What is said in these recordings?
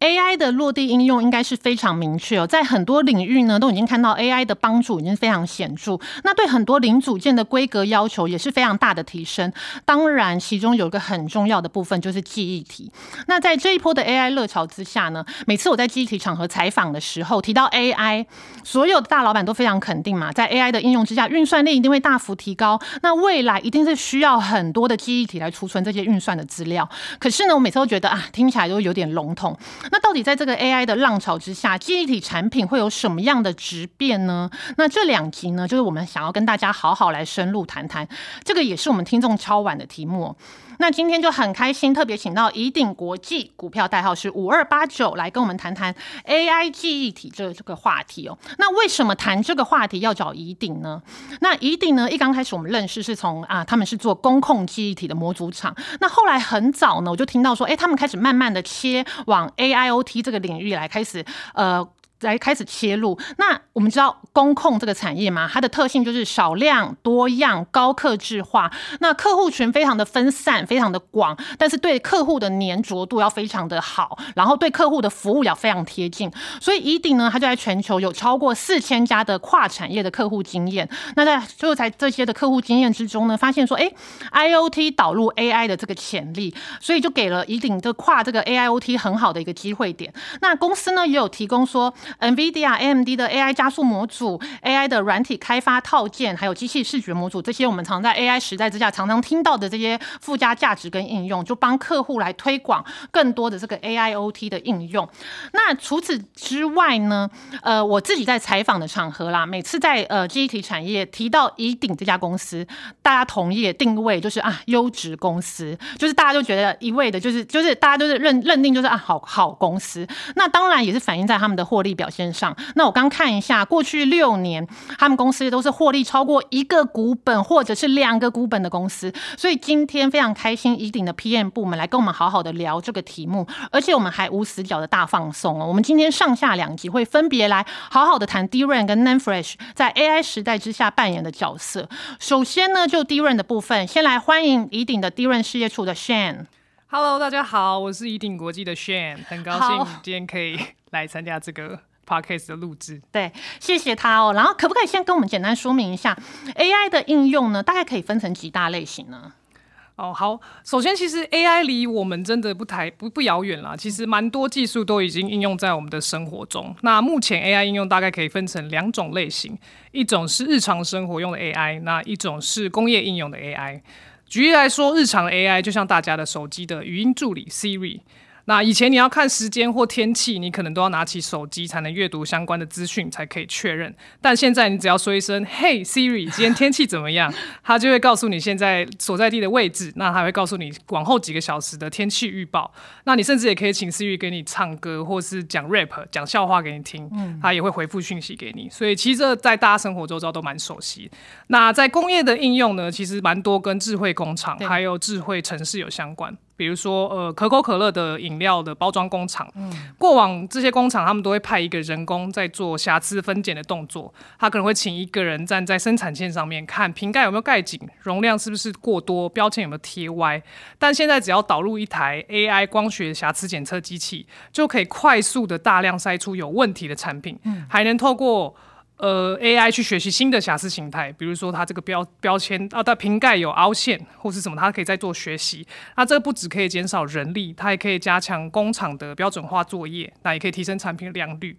AI 的落地应用应该是非常明确哦，在很多领域呢都已经看到 AI 的帮助已经非常显著。那对很多零组件的规格要求也是非常大的提升。当然，其中有一个很重要的部分就是记忆体。那在这一波的 AI 热潮之下呢，每次我在记忆体场合采访的时候提到 AI，所有的大老板都非常肯定嘛，在 AI 的应用之下，运算力一定会大幅提高。那未来一定是需要很多的记忆体来储存这些运算的资料。可是呢，我每次都觉得啊，听起来都有点笼统。那到底在这个 AI 的浪潮之下，记忆体产品会有什么样的质变呢？那这两集呢，就是我们想要跟大家好好来深入谈谈，这个也是我们听众敲碗的题目。那今天就很开心，特别请到宜鼎国际股票代号是五二八九来跟我们谈谈 AI 记忆体这这个话题哦。那为什么谈这个话题要找宜鼎呢？那宜鼎呢，一刚开始我们认识是从啊，他们是做工控记忆体的模组厂。那后来很早呢，我就听到说，哎，他们开始慢慢的切往 AIoT 这个领域来，开始呃。来开始切入，那我们知道工控这个产业嘛，它的特性就是少量多样、高客制化。那客户群非常的分散，非常的广，但是对客户的粘着度要非常的好，然后对客户的服务要非常贴近。所以宜鼎呢，它就在全球有超过四千家的跨产业的客户经验。那在就在这些的客户经验之中呢，发现说，哎，IOT 导入 AI 的这个潜力，所以就给了宜鼎的跨这个 AIOT 很好的一个机会点。那公司呢也有提供说。NVIDIA、AMD 的 AI 加速模组、AI 的软体开发套件，还有机器视觉模组，这些我们常在 AI 时代之下常常听到的这些附加价值跟应用，就帮客户来推广更多的这个 AIoT 的应用。那除此之外呢？呃，我自己在采访的场合啦，每次在呃记忆体产业提到以鼎这家公司，大家同意定位就是啊优质公司，就是大家就觉得一味的就是就是大家就是认认定就是啊好好公司。那当然也是反映在他们的获利。表现上，那我刚看一下，过去六年他们公司都是获利超过一个股本或者是两个股本的公司，所以今天非常开心，宜鼎的 PM 部门来跟我们好好的聊这个题目，而且我们还无死角的大放送哦。我们今天上下两集会分别来好好的谈 DRAM 跟 Nanfresh 在 AI 时代之下扮演的角色。首先呢，就 DRAM 的部分，先来欢迎宜鼎的 DRAM 事业处的 Shane。Hello，大家好，我是宜鼎国际的 Shane，很高兴今天可以来参加这个。Podcast 的录制，对，谢谢他哦。然后可不可以先跟我们简单说明一下 AI 的应用呢？大概可以分成几大类型呢？哦，好，首先其实 AI 离我们真的不太不不遥远啦。其实蛮多技术都已经应用在我们的生活中。那目前 AI 应用大概可以分成两种类型，一种是日常生活用的 AI，那一种是工业应用的 AI。举例来说，日常的 AI 就像大家的手机的语音助理 Siri。那以前你要看时间或天气，你可能都要拿起手机才能阅读相关的资讯，才可以确认。但现在你只要说一声 “Hey Siri，今天天气怎么样”，它就会告诉你现在所在地的位置。那它会告诉你往后几个小时的天气预报。那你甚至也可以请 Siri 给你唱歌，或是讲 rap 讲笑话给你听，它也会回复讯息给你。所以其实这在大家生活周遭都蛮熟悉。那在工业的应用呢，其实蛮多跟智慧工厂还有智慧城市有相关。比如说，呃，可口可乐的饮料的包装工厂，过往这些工厂他们都会派一个人工在做瑕疵分拣的动作，他可能会请一个人站在生产线上面看瓶盖有没有盖紧，容量是不是过多，标签有没有贴歪。但现在只要导入一台 AI 光学瑕疵检测机器，就可以快速的大量筛出有问题的产品，还能透过。呃，AI 去学习新的瑕疵形态，比如说它这个标标签啊，它瓶盖有凹陷或是什么，它可以再做学习。那这个不只可以减少人力，它也可以加强工厂的标准化作业，那也可以提升产品良率。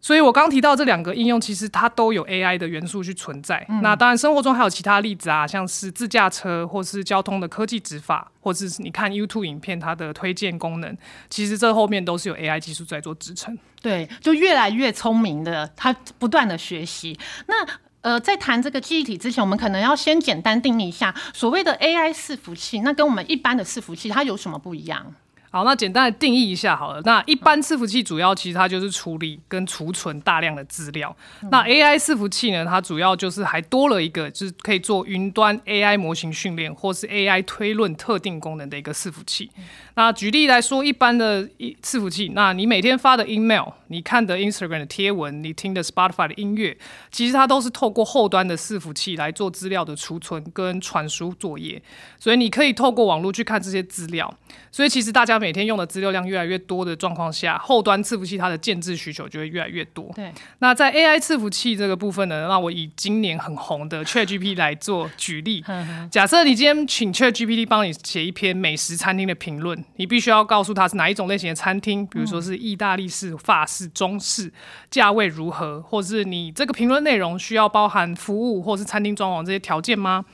所以我刚提到这两个应用，其实它都有 AI 的元素去存在。那当然，生活中还有其他例子啊，像是自驾车，或是交通的科技执法，或是你看 YouTube 影片它的推荐功能，其实这后面都是有 AI 技术在做支撑。对，就越来越聪明的，它不断的学习。那呃，在谈这个记忆体之前，我们可能要先简单定义一下所谓的 AI 伺服器，那跟我们一般的伺服器它有什么不一样？好，那简单的定义一下好了。那一般伺服器主要其实它就是处理跟储存大量的资料。那 AI 伺服器呢，它主要就是还多了一个，就是可以做云端 AI 模型训练或是 AI 推论特定功能的一个伺服器。那举例来说，一般的伺服器，那你每天发的 email，你看的 Instagram 的贴文，你听的 Spotify 的音乐，其实它都是透过后端的伺服器来做资料的储存跟传输作业。所以你可以透过网络去看这些资料。所以其实大家每天用的资料量越来越多的状况下，后端伺服器它的建制需求就会越来越多。对。那在 AI 伺服器这个部分呢，那我以今年很红的 ChatGPT 来做举例。假设你今天请 ChatGPT 帮你写一篇美食餐厅的评论，你必须要告诉他是哪一种类型的餐厅，比如说是意大利式、法式、中式，价位如何，或是你这个评论内容需要包含服务或是餐厅装潢这些条件吗？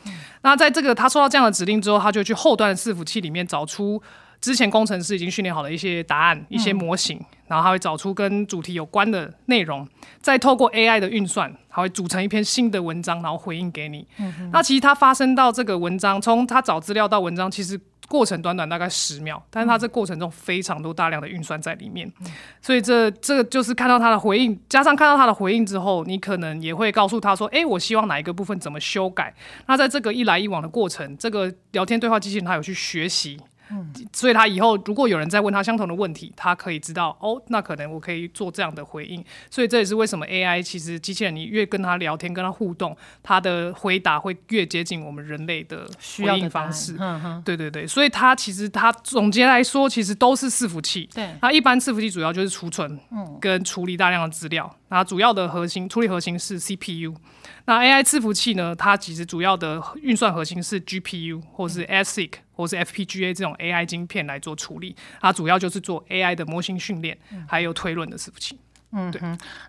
那在这个他收到这样的指令之后，他就去后端的伺服器里面找出。之前工程师已经训练好了一些答案、一些模型，然后他会找出跟主题有关的内容，再透过 AI 的运算，他会组成一篇新的文章，然后回应给你。那其实它发生到这个文章，从他找资料到文章，其实。过程短短大概十秒，但是它这过程中非常多大量的运算在里面，所以这这个就是看到他的回应，加上看到他的回应之后，你可能也会告诉他说：“哎，我希望哪一个部分怎么修改。”那在这个一来一往的过程，这个聊天对话机器人它有去学习。嗯，所以他以后如果有人再问他相同的问题，他可以知道哦，那可能我可以做这样的回应。所以这也是为什么 AI 其实机器人你越跟他聊天、跟他互动，他的回答会越接近我们人类的回应方式。嗯对对对，所以它其实它总结来说，其实都是伺服器。对，那一般伺服器主要就是储存跟处理大量的资料，那主要的核心处理核心是 CPU。那 AI 伺服器呢？它其实主要的运算核心是 GPU 或是 ASIC 或是 FPGA 这种 AI 晶片来做处理。它主要就是做 AI 的模型训练，还有推论的伺服器。嗯，对。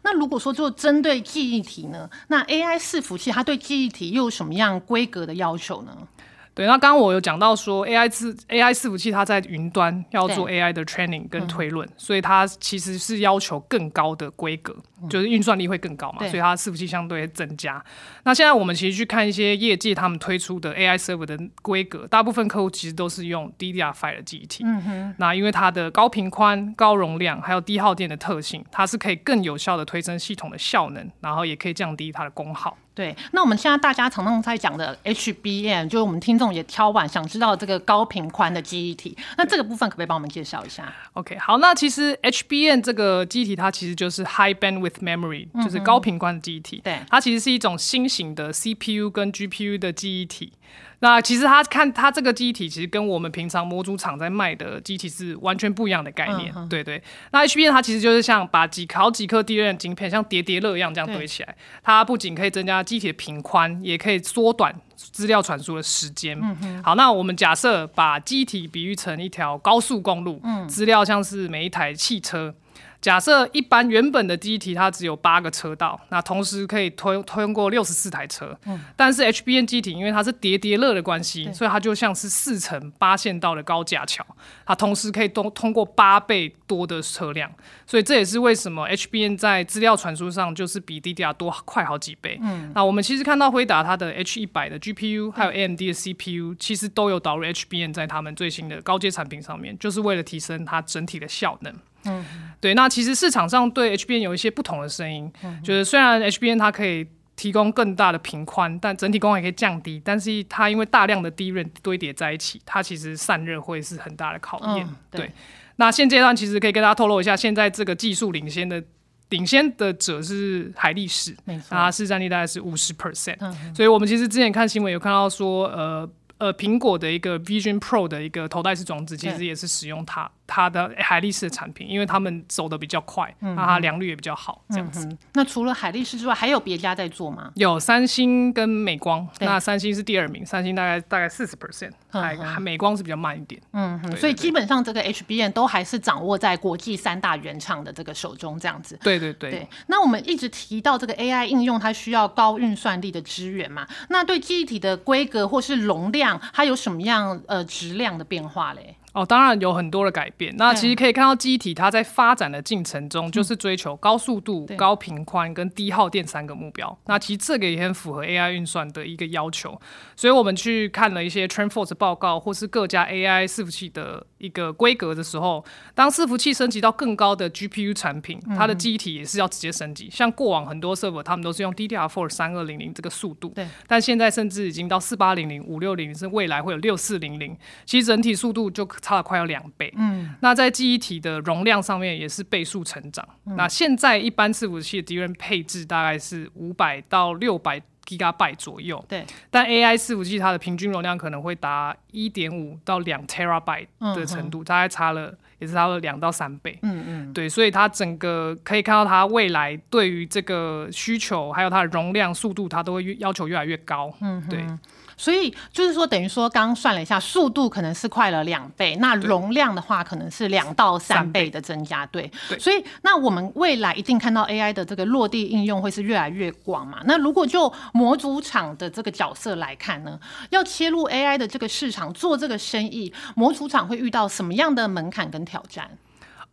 那如果说就针对记忆体呢？那 AI 伺服器它对记忆体又有什么样规格的要求呢？对，那刚刚我有讲到说，AI 伺 AI 伺服器它在云端要做 AI 的 training 跟推论，所以它其实是要求更高的规格，就是运算力会更高嘛，所以它伺服器相对增加。那现在我们其实去看一些业界他们推出的 AI server 的规格，大部分客户其实都是用 DDR5 的记忆体。嗯哼。那因为它的高频宽、高容量，还有低耗电的特性，它是可以更有效的推升系统的效能，然后也可以降低它的功耗。对，那我们现在大家常常在讲的 HBM，就是我们听众也挑完想知道这个高频宽的记忆体，那这个部分可不可以帮我们介绍一下？OK，好，那其实 HBM 这个记忆体它其实就是 High Bandwidth Memory，就是高频宽的记忆体。对，它其实是一种新型的 CPU 跟 GPU 的记忆体。那其实它看它这个机体，其实跟我们平常模组厂在卖的机体是完全不一样的概念，对对。那 HBM 它其实就是像把几好几颗 DRAM 晶片像叠叠乐一样这样堆起来，它不仅可以增加机体的频宽，也可以缩短资料传输的时间。好，那我们假设把机体比喻成一条高速公路，资料像是每一台汽车。假设一般原本的机体它只有八个车道，那同时可以通通过六十四台车。嗯，但是 HBN 机体因为它是叠叠乐的关系，所以它就像是四层八线道的高架桥，它同时可以通通过八倍多的车辆。所以这也是为什么 HBN 在资料传输上就是比 DDR 多快好几倍。嗯，那我们其实看到辉达它的 H 一百的 GPU 还有 AMD 的 CPU，其实都有导入 HBN 在他们最新的高阶产品上面，就是为了提升它整体的效能。嗯，对，那其实市场上对 HBN 有一些不同的声音，就是虽然 HBN 它可以提供更大的频宽，但整体功耗也可以降低，但是它因为大量的低润堆叠在一起，它其实散热会是很大的考验。对，那现阶段其实可以跟大家透露一下，现在这个技术领先的领先的者是海力士，它市占率大概是五十 percent，所以我们其实之前看新闻有看到说，呃呃，苹果的一个 Vision Pro 的一个头戴式装置，其实也是使用它。它的海力士的产品，因为他们走的比较快，那它良率也比较好，这样子。那除了海力士之外，还有别家在做吗？有三星跟美光，那三星是第二名，三星大概大概四十 percent，还美光是比较慢一点。嗯，所以基本上这个 HBM 都还是掌握在国际三大原厂的这个手中，这样子。对对对。对。那我们一直提到这个 AI 应用，它需要高运算力的支援嘛？那对记忆体的规格或是容量，它有什么样呃质量的变化嘞？哦，当然有很多的改变。那其实可以看到，机体它在发展的进程中，就是追求高速度、高频宽跟低耗电三个目标。那其实这个也很符合 AI 运算的一个要求。所以我们去看了一些 TrendForce 报告，或是各家 AI 伺服器的一个规格的时候，当伺服器升级到更高的 GPU 产品，它的机体也是要直接升级。像过往很多 server，他们都是用 DDR4 三二零零这个速度，对。但现在甚至已经到四八零零、五六零，是未来会有六四零零。其实整体速度就差了快要两倍，嗯，那在记忆体的容量上面也是倍数成长。那现在一般伺服器的敌人配置大概是五百到六百 Gigabyte 左右，对。但 AI 伺服器它的平均容量可能会达一点五到两 Terabyte 的程度，大概差了也是差了两到三倍，嗯嗯，对。所以它整个可以看到它未来对于这个需求还有它的容量速度，它都会越要求越来越高，嗯，对。所以就是说，等于说，刚刚算了一下，速度可能是快了两倍，那容量的话，可能是两到三倍的增加。对，所以那我们未来一定看到 AI 的这个落地应用会是越来越广嘛？那如果就模组厂的这个角色来看呢，要切入 AI 的这个市场做这个生意，模组厂会遇到什么样的门槛跟挑战？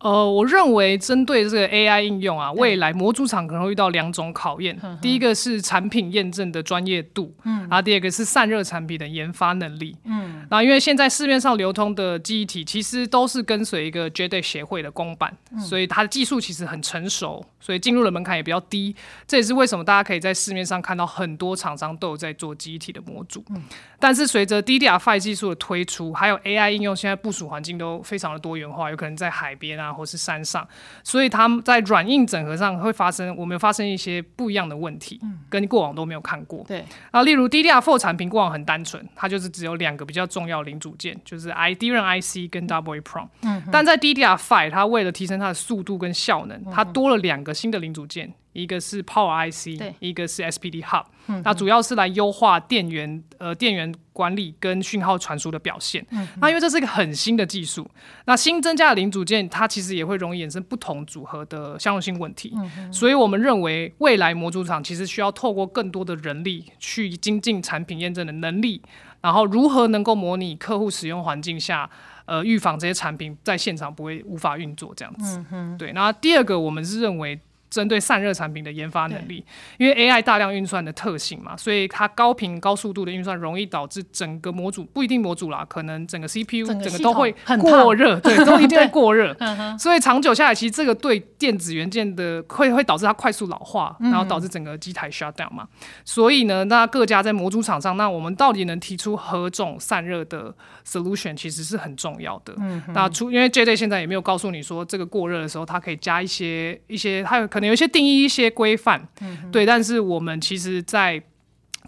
呃，我认为针对这个 AI 应用啊，未来模组厂可能会遇到两种考验。第一个是产品验证的专业度，嗯，然后第二个是散热产品的研发能力，嗯，那因为现在市面上流通的记忆体其实都是跟随一个 JEDEC 协会的公版，所以它的技术其实很成熟，所以进入的门槛也比较低。这也是为什么大家可以在市面上看到很多厂商都有在做记忆体的模组。嗯但是随着 DDR5 技术的推出，还有 AI 应用，现在部署环境都非常的多元化，有可能在海边啊。或是山上，所以他们在软硬整合上会发生，我们发生一些不一样的问题，跟过往都没有看过。对，啊，例如 DDR4 产品过往很单纯，它就是只有两个比较重要零组件，就是 i d r n IC 跟 Double EEPROM。嗯，但在 DDR5，它为了提升它的速度跟效能，它多了两个新的零组件。一个是 Power IC，一个是 SPD Hub，那主要是来优化电源呃电源管理跟讯号传输的表现。那因为这是一个很新的技术，那新增加的零组件它其实也会容易衍生不同组合的相容性问题。所以我们认为未来模组厂其实需要透过更多的人力去精进产品验证的能力，然后如何能够模拟客户使用环境下，呃预防这些产品在现场不会无法运作这样子。对，那第二个我们是认为。针对散热产品的研发能力，因为 AI 大量运算的特性嘛，所以它高频高速度的运算容易导致整个模组不一定模组啦，可能整个 CPU 整个都会过热，对，都一定会过热。所以长久下来，其实这个对电子元件的会会导致它快速老化，然后导致整个机台 shut down 嘛。所以呢，那各家在模组厂商，那我们到底能提出何种散热的 solution，其实是很重要的。那出因为 JD 现在也没有告诉你说，这个过热的时候，它可以加一些一些，它有可能。有一些定义一些规范，对，但是我们其实，在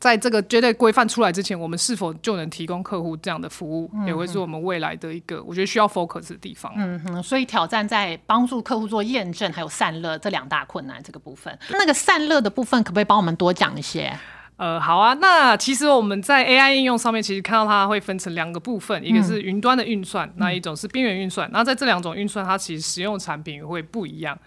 在这个绝对规范出来之前，我们是否就能提供客户这样的服务，也会是我们未来的一个我觉得需要 focus 的地方。嗯哼，所以挑战在帮助客户做验证，还有散热这两大困难这个部分。那个散热的部分，可不可以帮我们多讲一些？呃，好啊。那其实我们在 AI 应用上面，其实看到它会分成两个部分，一个是云端的运算，那一种是边缘运算。那在这两种运算，它其实使用产品会不一样。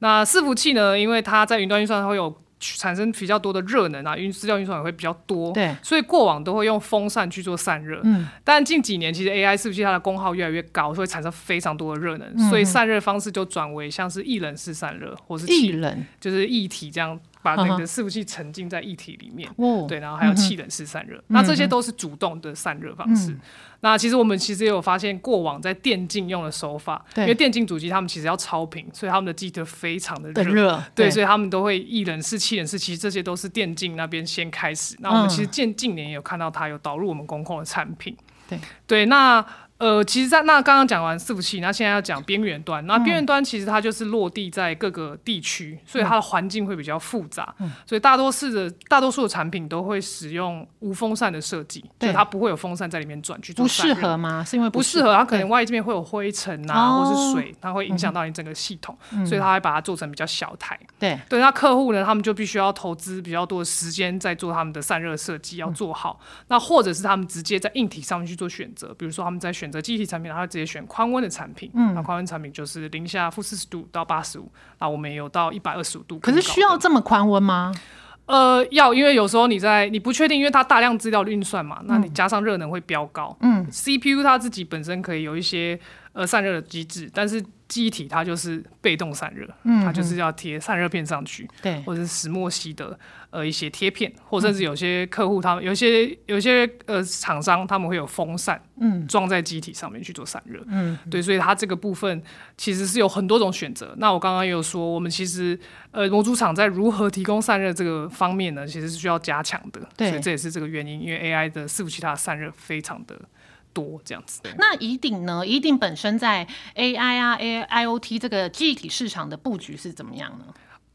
那伺服器呢？因为它在云端运算，它会有产生比较多的热能啊，运资料运算也会比较多，对，所以过往都会用风扇去做散热。嗯，但近几年其实 AI 伺服器它的功耗越来越高，所以产生非常多的热能，所以散热方式就转为像是液冷式散热，或是液冷，就是液体这样把那个伺服器沉浸在液体里面。哦，对，然后还有气冷式散热，那这些都是主动的散热方式。那其实我们其实也有发现，过往在电竞用的手法，因为电竞主机他们其实要超频，所以他们的机体非常的热，对，所以他们都会一冷式、气冷式，其实这些都是电竞那边先开始。那我们其实近近年也有看到它有导入我们工控的产品，对对，那。呃，其实，在那刚刚讲完伺服器，那现在要讲边缘端。那边缘端其实它就是落地在各个地区，所以它的环境会比较复杂。所以大多数的大多数的产品都会使用无风扇的设计，对它不会有风扇在里面转去做。不适合吗？是因为不适合？它可能外这边会有灰尘啊，或是水，它会影响到你整个系统，所以它会把它做成比较小台。对对，那客户呢，他们就必须要投资比较多的时间在做他们的散热设计，要做好。那或者是他们直接在硬体上面去做选择，比如说他们在选择机体产品，然后直接选宽温的产品，嗯，那宽温产品就是零下负四十度到八十五，那我们也有到一百二十五度。可是需要这么宽温吗？呃，要，因为有时候你在你不确定，因为它大量资料运算嘛，那你加上热能会飙高。嗯，CPU 它自己本身可以有一些呃散热的机制，但是记忆体它就是被动散热，它就是要贴散热片上去，对，或者是石墨烯的呃一些贴片，或甚至有些客户他们有些有些呃厂商他们会有风扇，嗯，装在机体上面去做散热，嗯，对，所以它这个部分其实是有很多种选择。那我刚刚也有说，我们其实呃模组厂在如何提供散热这个方面呢，其实是需要加强的，对所以这也是这个原因，因为 AI 的伺服器它的散热非常的多，这样子。对那宜鼎呢？宜鼎本身在 AI 啊、AI、IoT 这个记忆体市场的布局是怎么样呢？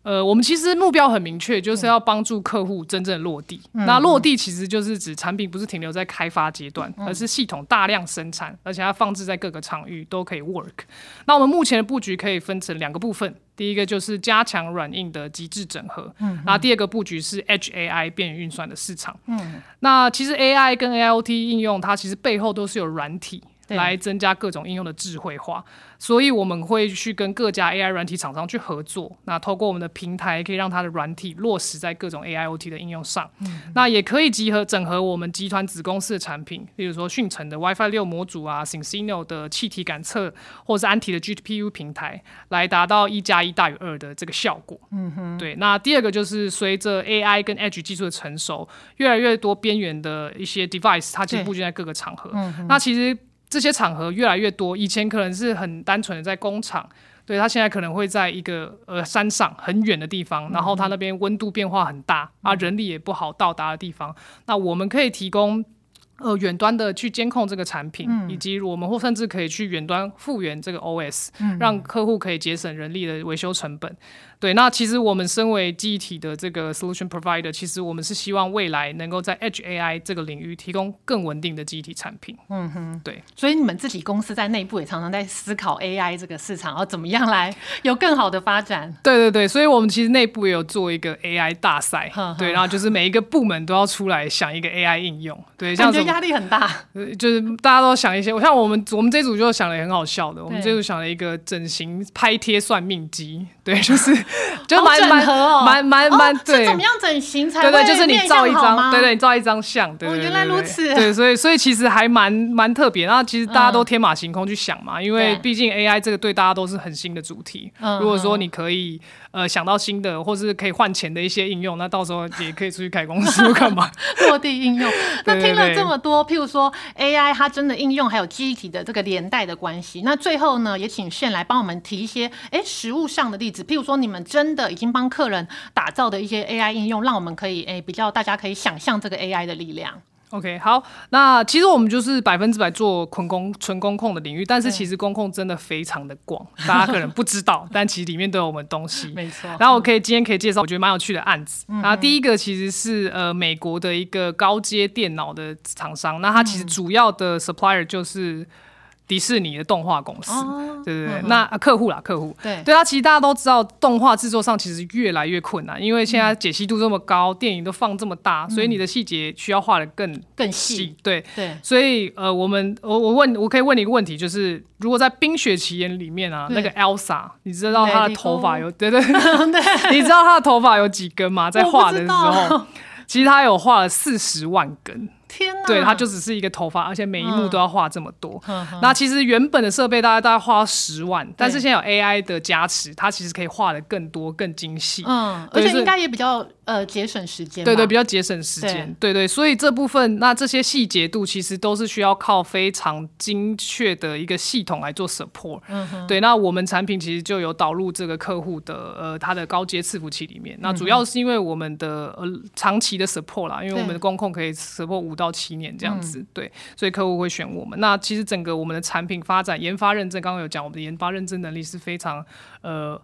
呃，我们其实目标很明确，就是要帮助客户真正落地。那落地其实就是指产品不是停留在开发阶段，而是系统大量生产，而且它放置在各个场域都可以 work。那我们目前的布局可以分成两个部分，第一个就是加强软硬的极致整合，嗯，那第二个布局是 Edge AI 便于运算的市场，嗯，那其实 AI 跟 AIoT 应用，它其实背后都是有软体。对来增加各种应用的智慧化，所以我们会去跟各家 AI 软体厂商去合作。那透过我们的平台，可以让它的软体落实在各种 AIoT 的应用上。那也可以集合整合我们集团子公司的产品，例如说讯城的 WiFi 六模组啊，Syncino 的气体感测，或是安体的 GPU 平台，来达到一加一大于二的这个效果。嗯哼，对。那第二个就是随着 AI 跟 Edge 技术的成熟，越来越多边缘的一些 device，它其实布局在各个场合。那其实这些场合越来越多，以前可能是很单纯的在工厂，对他现在可能会在一个呃山上很远的地方，然后他那边温度变化很大啊，人力也不好到达的地方，那我们可以提供。呃，远端的去监控这个产品，以及我们或甚至可以去远端复原这个 OS，、让客户可以节省人力的维修成本。对，那其实我们身为记忆体的这个 solution provider，其实我们是希望未来能够在 Edge AI 这个领域提供更稳定的记忆体产品。嗯哼，对。所以你们自己公司在内部也常常在思考 AI 这个市场，要怎么样来有更好的发展。对对对，所以我们其实内部也有做一个 AI 大赛对，然后就是每一个部门都要出来想一个 AI 应用，对，像什么感觉压力很大，呃就是大家都想一些，我像我们我们这组就想了很好笑的，我们对这组想了一个整形拍贴算命机，对，就是 就蛮蛮蛮蛮蛮哦对。怎么样整形才对就是你照一张，对对，你照一张相，对对对哦原来如此。对，所以所以其实还蛮蛮特别。然后其实大家都天马行空去想嘛，因为毕竟 AI 这个对大家都是很新的主题。嗯如果说你可以呃想到新的，或是可以换钱的一些应用，那到时候也可以出去开公司干嘛？落地应用。那听了对这么多，譬如说 AI 它真的应用，还有记忆体的这个连带的关系。那最后呢，也请炫来帮我们提一些哎实物上的例子，譬如说你们真的已经帮客人打造的一些 AI 应用，让我们可以哎比较大家可以想象这个 AI 的力量。OK，好，那其实我们就是百分之百做纯工纯工控的领域，但是其实工控真的非常的广，大家可能不知道，但其实里面都有我们东西。没错然后我可以今天可以介绍，我觉得蛮有趣的案子。然后第一个其实是呃美国的一个高阶电脑的厂商，那它其实主要的 supplier 就是迪士尼的动画公司，哦对对对。那、呃客户啦，客户。对。对他，其实大家都知道，动画制作上其实越来越困难，因为现在解析度这么高，电影都放这么大，所以你的细节需要画的更更细，对，对，所以呃，我们我我问，我可以问你一个问题，就是如果在《冰雪奇缘》里面啊，那个 Elsa，你知道她的头发有对 对，你知道她的头发有几根吗？在画的时候，其实她有画了四十万根。对，它就只是一个头发，而且每一幕嗯都要画这么多。那其实原本的设备大概大概花十万，但是现在有 AI 的加持，它其实可以画的更多、更精细。嗯，而且应该也比较呃节省时间吧。对对，比较节省时间。对对，所以这部分那这些细节度其实都是需要靠非常精确的一个系统来做 support。嗯哼。对，那我们产品其实就有导入这个客户的呃他的高阶伺服器里面。那主要是因为我们的呃长期的 support 啦，因为我们的工控可以 support 五到七年这样子。对，所以客户会选我们。那其实整个我们的产品发展、研发认证，刚刚有讲，我们的研发认证能力是非常呃。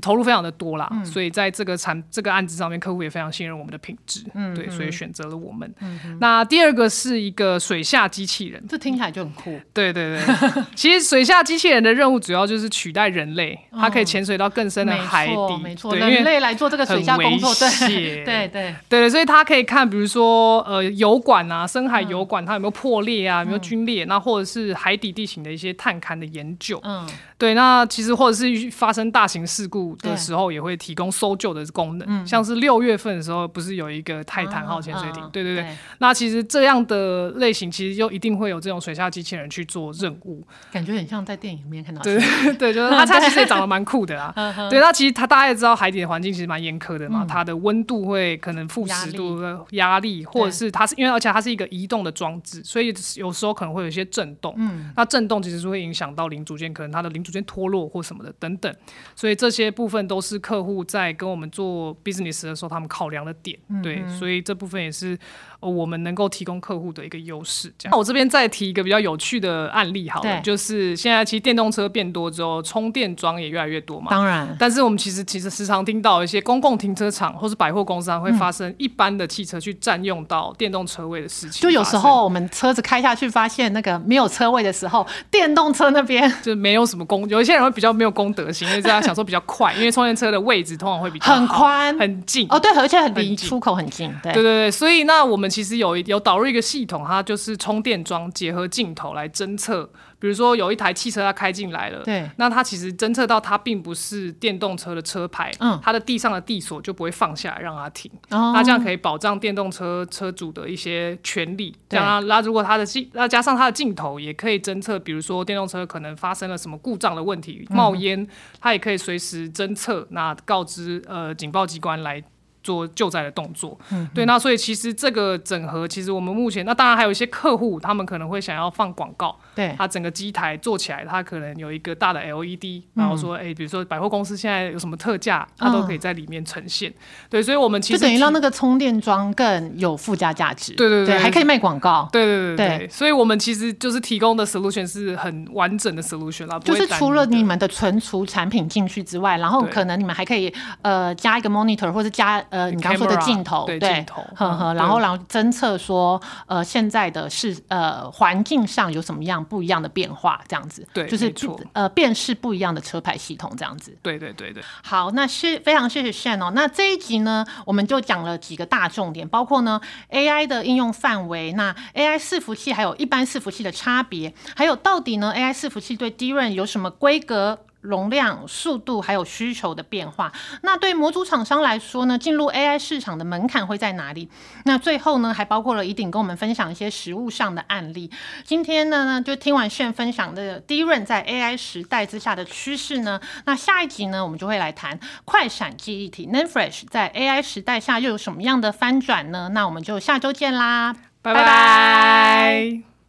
投入非常的多啦，所以在这个产这个案子上面，客户也非常信任我们的品质，对，所以选择了我们。那第二个是一个水下机器人，这听起来就很酷。对对对，其实水下机器人的任务主要就是取代人类，它可以潜水到更深的海底，错没错，对，人类来做这个水下工作，对对对，对，所以它可以看，比如说呃油管啊，深海油管它有没有破裂啊，有没有皲裂，那或者是海底地形的一些探勘的研究。嗯，对，那其实或者是发生大型事故故的时候，也会提供搜救的功能。像是六月份的时候，不是有一个泰坦号潜水艇？对对对。那其实这样的类型，其实就一定会有这种水下机器人去做任务。感觉很像在电影里面看到。对 对，就是它，它其实也长得蛮酷的啊。对，那其实它大家也知道，海底的环境其实蛮严苛的嘛。它的温度会可能负十度的压力，或者是它是因为而且它是一个移动的装置，所以有时候可能会有一些震动。嗯。那震动其实是会影响到零组件，可能它的零组件脱落或什么的等等。所以这些部分都是客户在跟我们做 business 的时候，他们考量的点。对，所以这部分也是。我们能够提供客户的一个优势，这样。那我这边再提一个比较有趣的案例，好了，就是现在其实电动车变多之后，充电桩也越来越多嘛。当然。但是我们其实其实时常听到一些公共停车场或是百货公司会发生一般的汽车去占用到电动车位的事情。就有时候我们车子开下去，发现那个没有车位的时候，电动车那边就没有什么公。有一些人会比较没有公德心，因为大家想说比较快，因为充电车的位置通常会比较很宽很近。哦，对，而且很离出口很近。对对对，所以那我们其实有一有。导入一个系统，它就是充电桩结合镜头来侦测。比如说有一台汽车它开进来了，对，那它其实侦测到它并不是电动车的车牌，嗯，它的地上的地锁就不会放下来让它停。那这样可以保障电动车车主的一些权利。这样，那如果它的镜，那加上它的镜头也可以侦测，比如说电动车可能发生了什么故障的问题，冒烟，它也可以随时侦测，那告知呃警报机关来。做救灾的动作，嗯对，那所以其实这个整合，其实我们目前那当然还有一些客户，他们可能会想要放广告，对，他整个机台做起来，他可能有一个大的 LED，然后说，哎，比如说百货公司现在有什么特价，它都可以在里面呈现，对，所以我们其实就等于让那个充电桩更有附加价值，对对对，还可以卖广告，对对对对，所以我们其实就是提供的 solution 是很完整的 solution 啦，就是除了你们的存储产品进去之外，然后可能你们还可以呃加一个 monitor 或者加呃你刚刚说的镜。镜头对镜头，呵呵，然后然后侦测说，呃，现在的是呃环境上有什么样不一样的变化，这样子，对，就是呃辨识不一样的车牌系统，这样子，对对对对。好，那是非常谢谢 Shan 哦。那这一集呢，我们就讲了几个大重点，包括呢 AI 的应用范围，那 AI 伺服器还有一般伺服器的差别，还有到底呢 AI 伺服器对 DRAM 有什么规格？容量、速度还有需求的变化，那对模组厂商来说呢，进入 AI 市场的门槛会在哪里？那最后呢，还包括了一定跟我们分享一些实物上的案例。今天呢，就听完炫分享的第一润在 AI 时代之下的趋势呢，那下一集呢，我们就会来谈快闪记忆体 n a n Flash 在 AI 时代下又有什么样的翻转呢？那我们就下周见啦，拜拜。